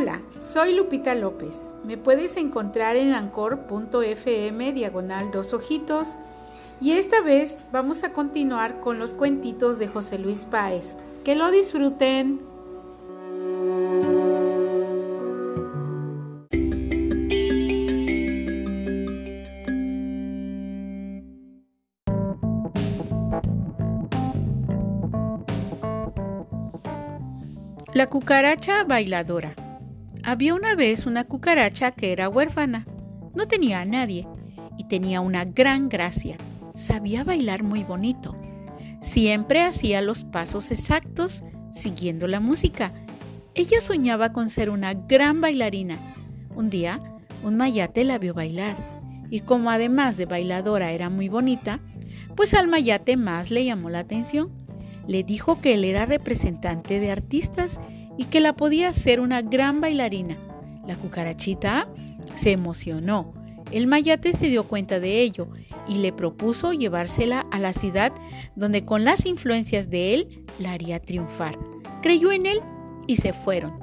Hola, soy Lupita López. Me puedes encontrar en ancor.fm diagonal dos ojitos y esta vez vamos a continuar con los cuentitos de José Luis Páez. Que lo disfruten. La cucaracha bailadora. Había una vez una cucaracha que era huérfana. No tenía a nadie y tenía una gran gracia. Sabía bailar muy bonito. Siempre hacía los pasos exactos siguiendo la música. Ella soñaba con ser una gran bailarina. Un día, un mayate la vio bailar y como además de bailadora era muy bonita, pues al mayate más le llamó la atención le dijo que él era representante de artistas y que la podía hacer una gran bailarina. La cucarachita se emocionó. El mayate se dio cuenta de ello y le propuso llevársela a la ciudad donde con las influencias de él la haría triunfar. Creyó en él y se fueron.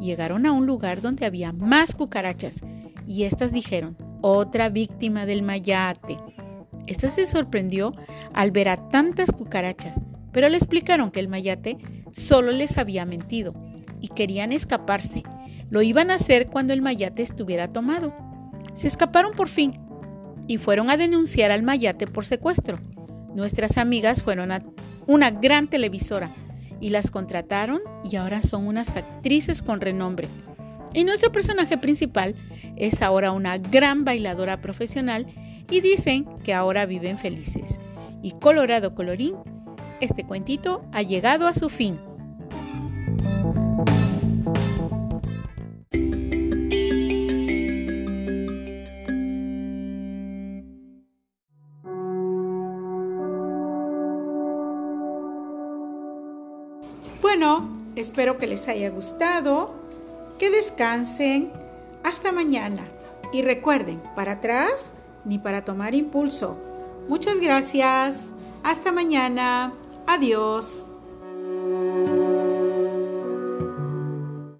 Llegaron a un lugar donde había más cucarachas y éstas dijeron, otra víctima del mayate. Esta se sorprendió al ver a tantas cucarachas pero le explicaron que el mayate solo les había mentido y querían escaparse. Lo iban a hacer cuando el mayate estuviera tomado. Se escaparon por fin y fueron a denunciar al mayate por secuestro. Nuestras amigas fueron a una gran televisora y las contrataron y ahora son unas actrices con renombre. Y nuestro personaje principal es ahora una gran bailadora profesional y dicen que ahora viven felices. Y Colorado Colorín este cuentito ha llegado a su fin. Bueno, espero que les haya gustado, que descansen, hasta mañana y recuerden, para atrás ni para tomar impulso. Muchas gracias, hasta mañana. Adiós.